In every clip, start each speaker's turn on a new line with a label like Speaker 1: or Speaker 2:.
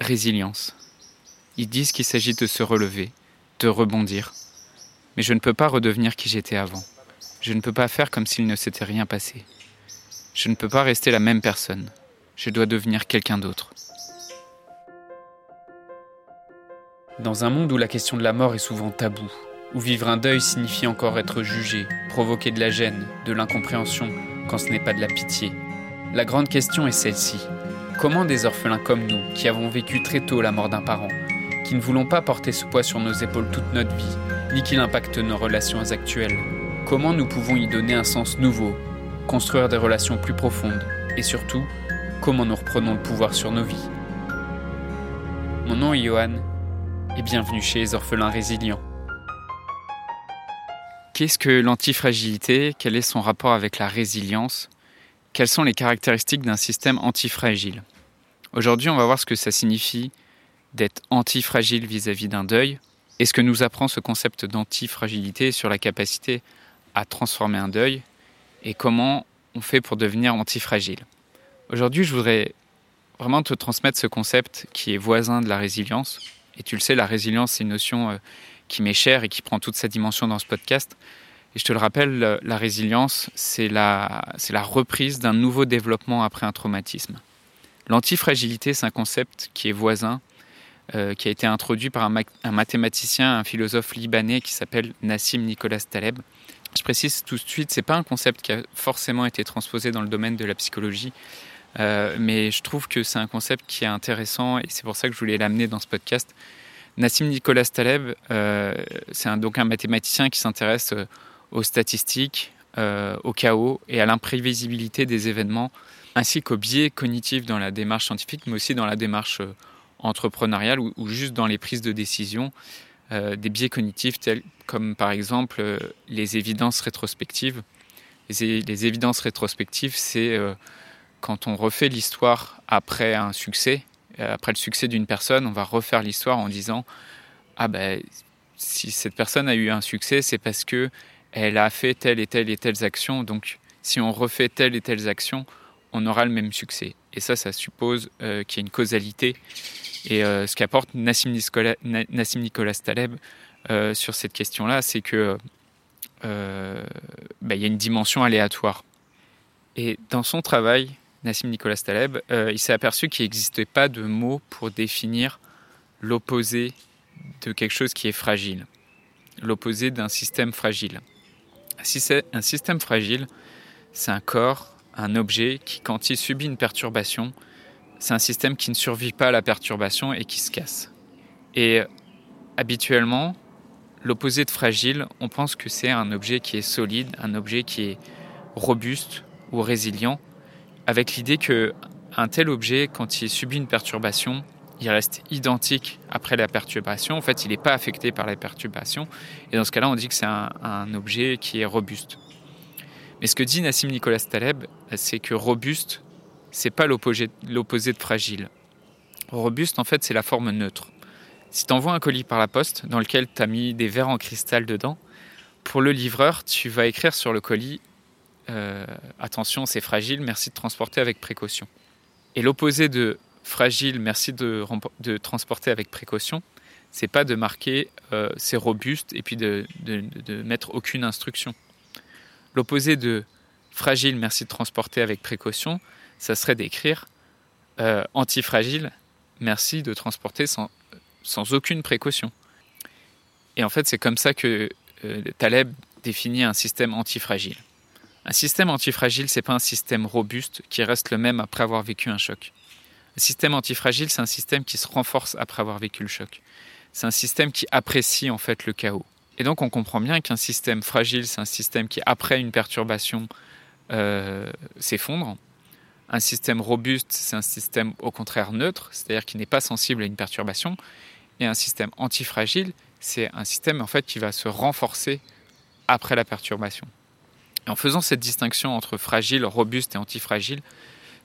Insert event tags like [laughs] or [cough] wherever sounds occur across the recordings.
Speaker 1: résilience. Ils disent qu'il s'agit de se relever, de rebondir. Mais je ne peux pas redevenir qui j'étais avant. Je ne peux pas faire comme s'il ne s'était rien passé. Je ne peux pas rester la même personne. Je dois devenir quelqu'un d'autre. Dans un monde où la question de la mort est souvent taboue, où vivre un deuil signifie encore être jugé, provoquer de la gêne, de l'incompréhension, quand ce n'est pas de la pitié, la grande question est celle-ci. Comment des orphelins comme nous, qui avons vécu très tôt la mort d'un parent, qui ne voulons pas porter ce poids sur nos épaules toute notre vie, ni qu'il impacte nos relations actuelles, comment nous pouvons y donner un sens nouveau, construire des relations plus profondes, et surtout, comment nous reprenons le pouvoir sur nos vies. Mon nom est Johan, et bienvenue chez les orphelins résilients. Qu'est-ce que l'antifragilité? Quel est son rapport avec la résilience? Quelles sont les caractéristiques d'un système antifragile? Aujourd'hui, on va voir ce que ça signifie d'être antifragile vis-à-vis d'un deuil et ce que nous apprend ce concept d'antifragilité sur la capacité à transformer un deuil et comment on fait pour devenir antifragile. Aujourd'hui, je voudrais vraiment te transmettre ce concept qui est voisin de la résilience. Et tu le sais, la résilience, c'est une notion euh, qui m'est chère et qui prend toute sa dimension dans ce podcast. Et je te le rappelle, la résilience, c'est la, reprise d'un nouveau développement après un traumatisme. L'antifragilité, c'est un concept qui est voisin, euh, qui a été introduit par un, mathématicien, un philosophe libanais qui s'appelle Nassim Nicolas Taleb. Je précise tout de suite, c'est pas un concept qui a forcément été transposé dans le domaine de la psychologie, euh, mais je trouve que c'est un concept qui est intéressant et c'est pour ça que je voulais l'amener dans ce podcast. Nassim Nicolas Taleb, euh, c'est donc un mathématicien qui s'intéresse aux statistiques, euh, au chaos et à l'imprévisibilité des événements, ainsi qu'aux biais cognitifs dans la démarche scientifique, mais aussi dans la démarche euh, entrepreneuriale ou, juste dans les prises de décision, euh, des biais cognitifs tels comme par exemple les évidences rétrospectives. Les, les évidences rétrospectives, c'est quand on refait l'histoire après un succès, après le succès d'une personne, on va refaire l'histoire en disant ah ben si cette personne a eu un succès, c'est parce que elle a fait telle et telle et telles actions, donc si on refait telle et telles actions, on aura le même succès. Et ça, ça suppose euh, qu'il y a une causalité. Et euh, ce qu'apporte Nassim Nicolas, Taleb euh, sur cette question-là, c'est que bah, y a une dimension aléatoire. Et dans son travail, Nassim Nicolas Taleb, il s'est aperçu qu'il n'existait pas de mot pour définir l'opposé de quelque chose qui est fragile, l'opposé d'un système fragile. Si c'est un système fragile, c'est un corps, un objet qui, quand il subit une perturbation, c'est un système qui ne survit pas à la perturbation et qui se casse. Et habituellement, l'opposé de fragile, on pense que c'est un objet qui est solide, un objet qui est robuste ou résilient, avec l'idée que un tel objet, quand il subit une perturbation, il reste identique après la perturbation. En fait, il n'est pas affecté par la perturbation. Et dans ce cas-là, on dit que c'est un, objet qui est robuste. Mais ce que dit Nassim Nicolas Taleb, c'est que robuste, c'est pas l'opposé de fragile. Robuste, en fait, c'est la forme neutre. Si tu envoies un colis par la poste dans lequel tu as mis des verres en cristal dedans, pour le livreur, tu vas écrire sur le colis euh, Attention, c'est fragile, merci de transporter avec précaution. Et l'opposé de fragile, merci de, transporter avec précaution, c'est pas de marquer euh, c'est robuste et puis de, mettre aucune instruction. L'opposé de fragile, merci de transporter avec précaution, ça serait d'écrire euh, antifragile, merci de transporter sans, sans aucune précaution. Et en fait, c'est comme ça que euh, Taleb définit un système antifragile. Un système antifragile, c'est pas un système robuste qui reste le même après avoir vécu un choc. Le système antifragile, c'est un système qui se renforce après avoir vécu le choc. C'est un système qui apprécie en fait le chaos. Et donc on comprend bien qu'un système fragile, c'est un système qui, après une perturbation, euh, s'effondre. Un système robuste, c'est un système au contraire neutre, c'est-à-dire qui n'est pas sensible à une perturbation. Et un système antifragile, c'est un système en fait qui va se renforcer après la perturbation. en faisant cette distinction entre fragile, robuste et antifragile,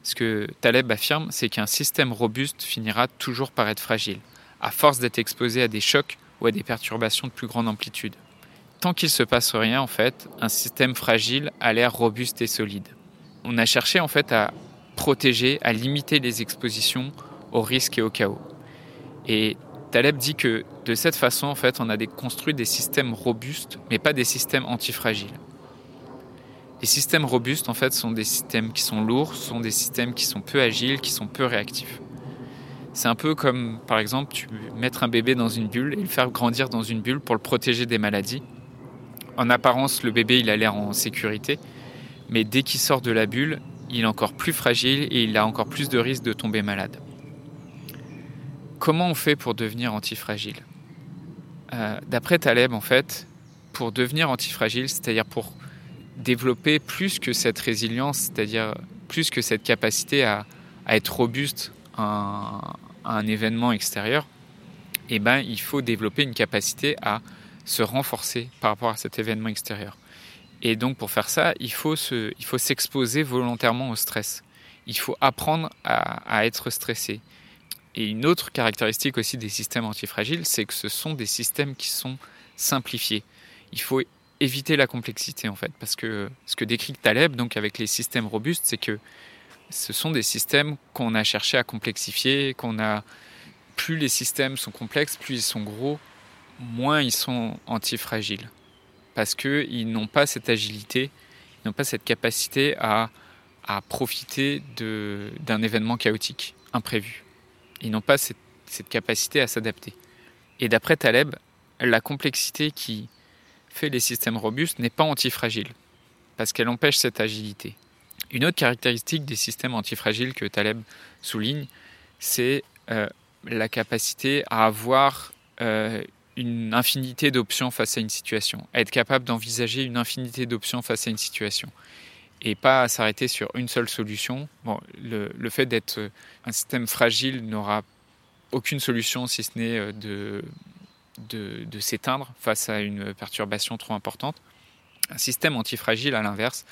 Speaker 1: ce que Taleb affirme, c'est qu'un système robuste finira toujours par être fragile, à force d'être exposé à des chocs ou à des perturbations de plus grande amplitude. Tant qu'il ne se passe rien, en fait, un système fragile a l'air robuste et solide. On a cherché en fait à protéger, à limiter les expositions aux risques et au chaos. Et Taleb dit que de cette façon, en fait, on a construit des systèmes robustes, mais pas des systèmes antifragiles. Les systèmes robustes, en fait, sont des systèmes qui sont lourds, sont des systèmes qui sont peu agiles, qui sont peu réactifs. C'est un peu comme, par exemple, tu mettre un bébé dans une bulle et le faire grandir dans une bulle pour le protéger des maladies. En apparence, le bébé, il a l'air en sécurité, mais dès qu'il sort de la bulle, il est encore plus fragile et il a encore plus de risques de tomber malade. Comment on fait pour devenir antifragile? Euh, D'après Taleb, en fait, pour devenir antifragile, c'est-à-dire pour développer plus que cette résilience, c'est-à-dire plus que cette capacité à, être robuste à, un événement extérieur, eh ben, il faut développer une capacité à se renforcer par rapport à cet événement extérieur. Et donc pour faire ça, il faut, faut s'exposer volontairement au stress. Il faut apprendre à, à être stressé. Et une autre caractéristique aussi des systèmes antifragiles, c'est que ce sont des systèmes qui sont simplifiés. Il faut éviter la complexité en fait, parce que ce que décrit Taleb, donc avec les systèmes robustes, c'est que ce sont des systèmes qu'on a cherché à complexifier, qu'on a plus les systèmes sont complexes, plus ils sont gros, moins ils sont antifragiles, parce que ils n'ont pas cette agilité, ils n'ont pas cette capacité à, à profiter d'un événement chaotique, imprévu. Ils n'ont pas cette, cette capacité à s'adapter. Et d'après Taleb, la complexité qui fait les systèmes robustes n'est pas antifragile, parce qu'elle empêche cette agilité. Une autre caractéristique des systèmes antifragiles que Taleb souligne, c'est euh, la capacité à avoir euh, une infinité d'options face à une situation, être capable d'envisager une infinité d'options face à une situation et pas s'arrêter sur une seule solution. Bon, le, fait d'être un système fragile n'aura aucune solution si ce n'est euh, de s'éteindre face à une perturbation trop importante. Un système antifragile, à l'inverse,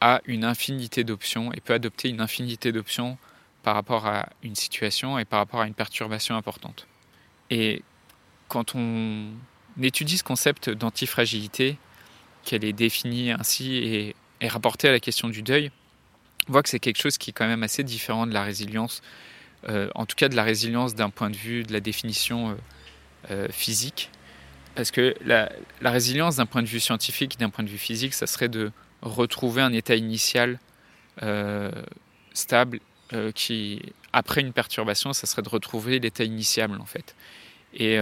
Speaker 1: a une infinité d'options et peut adopter une infinité d'options par rapport à une situation et par rapport à une perturbation importante. Et quand on étudie ce concept d'antifragilité, qu'elle est définie ainsi et, rapportée à la question du deuil, on voit que c'est quelque chose qui est quand même assez différent de la résilience, euh, en tout cas de la résilience d'un point de vue de la définition euh, physique. Parce que la, résilience d'un point de vue scientifique, d'un point de vue physique, ça serait de retrouver un état initial euh, stable euh, qui, après une perturbation, ça serait de retrouver l'état initial en fait. Et,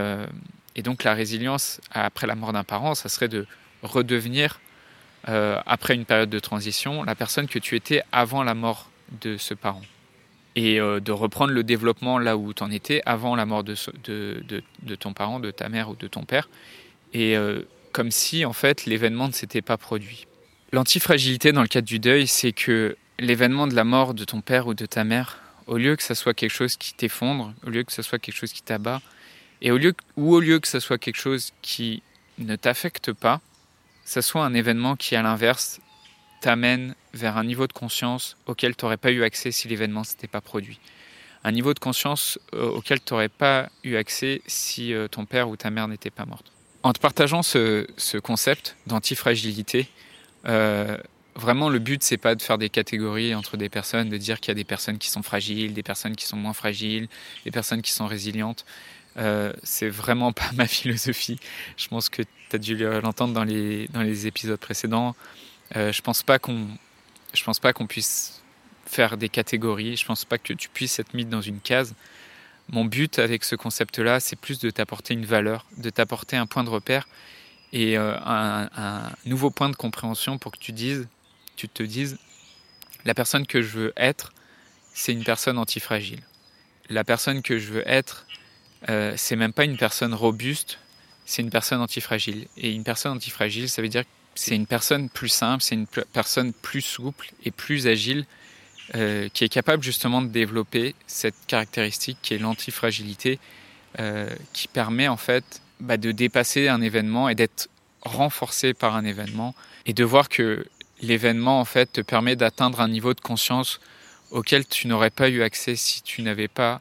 Speaker 1: donc la résilience après la mort d'un parent, ça serait de redevenir, après une période de transition, la personne que tu étais avant la mort de ce parent et euh, de reprendre le développement là où tu en étais avant la mort de, ton parent, de ta mère ou de ton père, et euh, comme si en fait l'événement ne s'était pas produit. L'antifragilité dans le cadre du deuil, c'est que l'événement de la mort de ton père ou de ta mère, au lieu que ça soit quelque chose qui t'effondre, au lieu que ça soit quelque chose qui t'abat, et au lieu, ou au lieu que ça soit quelque chose qui ne t'affecte pas, ça soit un événement qui, à l'inverse, t'amène vers un niveau de conscience auquel tu n'aurais pas eu accès si l'événement ne s'était pas produit. Un niveau de conscience euh, auquel tu n'aurais pas eu accès si euh, ton père ou ta mère n'était pas morte. En te partageant ce, concept d'antifragilité, euh, vraiment le but c'est pas de faire des catégories entre des personnes, de dire qu'il y a des personnes qui sont fragiles, des personnes qui sont moins fragiles, des personnes qui sont résilientes. c'est vraiment pas [laughs] ma philosophie. Je pense que tu as dû l'entendre dans les, dans les épisodes précédents. Euh, je pense pas qu'on, je pense pas qu'on puisse faire des catégories. Je pense pas que tu puisses être mis dans une case. Mon but avec ce concept-là, c'est plus de t'apporter une valeur, de t'apporter un point de repère et euh, un, nouveau point de compréhension pour que tu dises, tu te dises, la personne que je veux être, c'est une personne antifragile. La personne que je veux être, euh, c'est même pas une personne robuste, c'est une personne antifragile. Et une personne antifragile, ça veut dire c'est une personne plus simple, c'est une personne plus souple et plus agile euh, qui est capable justement de développer cette caractéristique qui est l'antifragilité, euh, qui permet en fait bah, de dépasser un événement et d'être renforcé par un événement et de voir que l'événement en fait te permet d'atteindre un niveau de conscience auquel tu n'aurais pas eu accès si tu n'avais pas